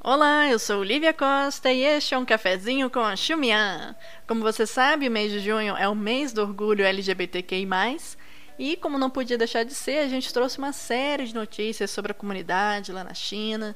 Olá, eu sou Lívia Costa e este é um cafezinho com a Xumian. Como você sabe, o mês de junho é o mês do orgulho LGBTQI+, e como não podia deixar de ser, a gente trouxe uma série de notícias sobre a comunidade lá na China.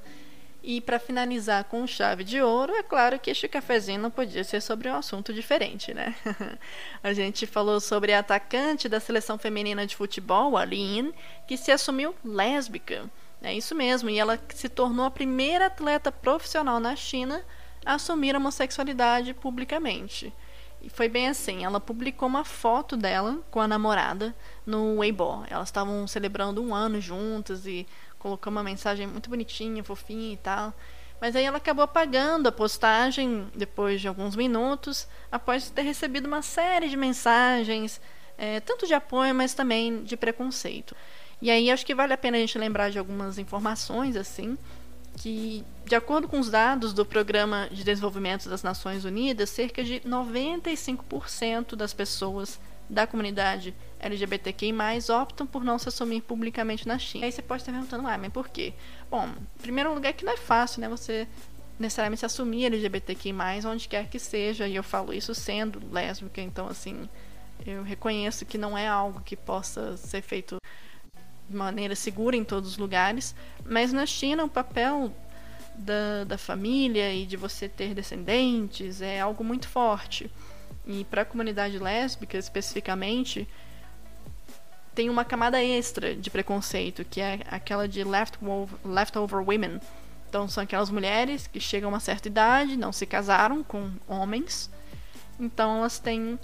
E para finalizar com chave de ouro, é claro que este cafezinho não podia ser sobre um assunto diferente, né? a gente falou sobre a atacante da seleção feminina de futebol, a Lin, que se assumiu lésbica. É isso mesmo, e ela se tornou a primeira atleta profissional na China a assumir a homossexualidade publicamente. E foi bem assim, ela publicou uma foto dela com a namorada no Weibo. Elas estavam celebrando um ano juntas e colocou uma mensagem muito bonitinha, fofinha e tal. Mas aí ela acabou apagando a postagem depois de alguns minutos, após ter recebido uma série de mensagens, é, tanto de apoio, mas também de preconceito. E aí acho que vale a pena a gente lembrar de algumas informações assim, que de acordo com os dados do Programa de Desenvolvimento das Nações Unidas, cerca de 95% das pessoas da comunidade LGBTQI+, optam por não se assumir publicamente na China. Aí você pode estar perguntando, ah, mas por quê? Bom, em primeiro lugar que não é fácil, né, você necessariamente se assumir LGBTQI+, onde quer que seja, e eu falo isso sendo lésbica, então, assim, eu reconheço que não é algo que possa ser feito de maneira segura em todos os lugares, mas na China o papel da, da família e de você ter descendentes é algo muito forte. E para a comunidade lésbica, especificamente, tem uma camada extra de preconceito, que é aquela de leftover, leftover women. Então, são aquelas mulheres que chegam a uma certa idade, não se casaram com homens, então elas têm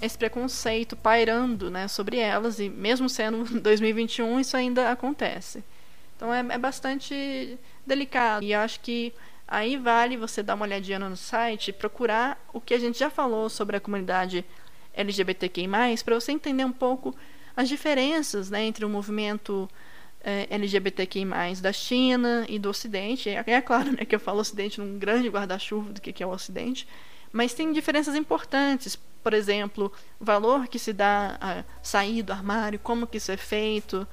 esse preconceito pairando né, sobre elas, e mesmo sendo 2021, isso ainda acontece. Então, é, é bastante delicado. E acho que aí vale você dar uma olhadinha no site e procurar o que a gente já falou sobre a comunidade LGBTQI, para você entender um pouco as diferenças né, entre o movimento é, LGBTQI, da China e do Ocidente. É, é claro né, que eu falo Ocidente num grande guarda-chuva do que, que é o Ocidente, mas tem diferenças importantes. Por exemplo, valor que se dá a sair do armário, como que isso é feito,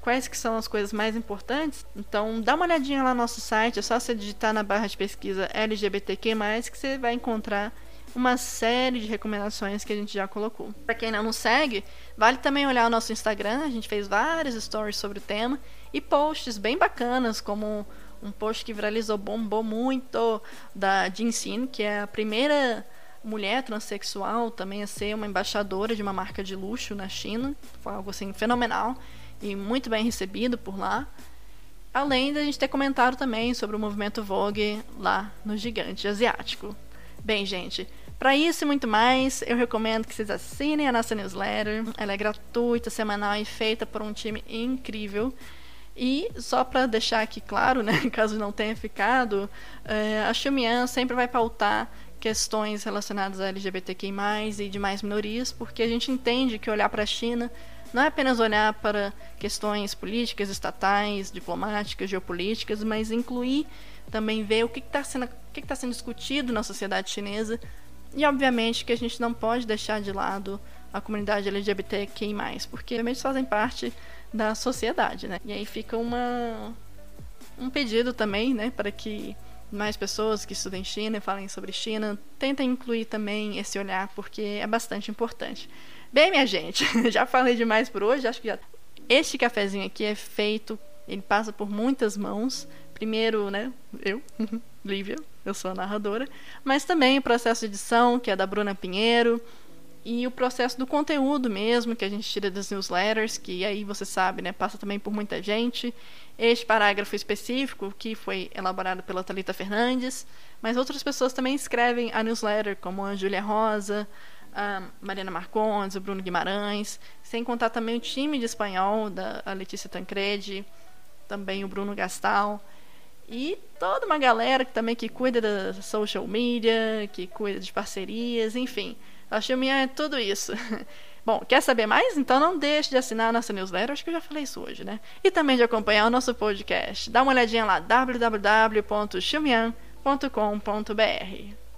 quais que são as coisas mais importantes. Então, dá uma olhadinha lá no nosso site, é só você digitar na barra de pesquisa LGBTQ+, que você vai encontrar uma série de recomendações que a gente já colocou. Para quem não nos segue, vale também olhar o nosso Instagram, a gente fez várias stories sobre o tema e posts bem bacanas, como um post que viralizou, bombou muito, da Jinsin, que é a primeira mulher transexual também a ser uma embaixadora de uma marca de luxo na China. Foi algo assim fenomenal e muito bem recebido por lá. Além da gente ter comentado também sobre o movimento Vogue lá no gigante asiático. Bem, gente, para isso e muito mais, eu recomendo que vocês assinem a nossa newsletter. Ela é gratuita, semanal e feita por um time incrível. E só para deixar aqui claro, né, caso não tenha ficado, é, a Xumian sempre vai pautar questões relacionadas a LGBTQI+, e demais minorias, porque a gente entende que olhar para a China não é apenas olhar para questões políticas, estatais, diplomáticas, geopolíticas, mas incluir também ver o que está sendo, o que tá sendo discutido na sociedade chinesa e, obviamente, que a gente não pode deixar de lado a comunidade LGBTQI+, porque realmente fazem parte da sociedade, né? E aí fica uma, um pedido também, né, para que mais pessoas que estudem China e falem sobre China tentem incluir também esse olhar, porque é bastante importante. Bem, minha gente, já falei demais por hoje, acho que já... Este cafezinho aqui é feito, ele passa por muitas mãos. Primeiro, né, eu, Lívia, eu sou a narradora, mas também o processo de edição, que é da Bruna Pinheiro, e o processo do conteúdo mesmo, que a gente tira das newsletters, que aí você sabe, né, passa também por muita gente. Este parágrafo específico, que foi elaborado pela Talita Fernandes, mas outras pessoas também escrevem a newsletter, como a Júlia Rosa, a Mariana Marcondes, o Bruno Guimarães, sem contar também o time de espanhol da Letícia Tancredi, também o Bruno Gastal. E toda uma galera que também que cuida da social media, que cuida de parcerias, enfim. A Xiaomi é tudo isso. Bom, quer saber mais? Então não deixe de assinar a nossa newsletter, acho que eu já falei isso hoje, né? E também de acompanhar o nosso podcast. Dá uma olhadinha lá, www.xumian.com.br.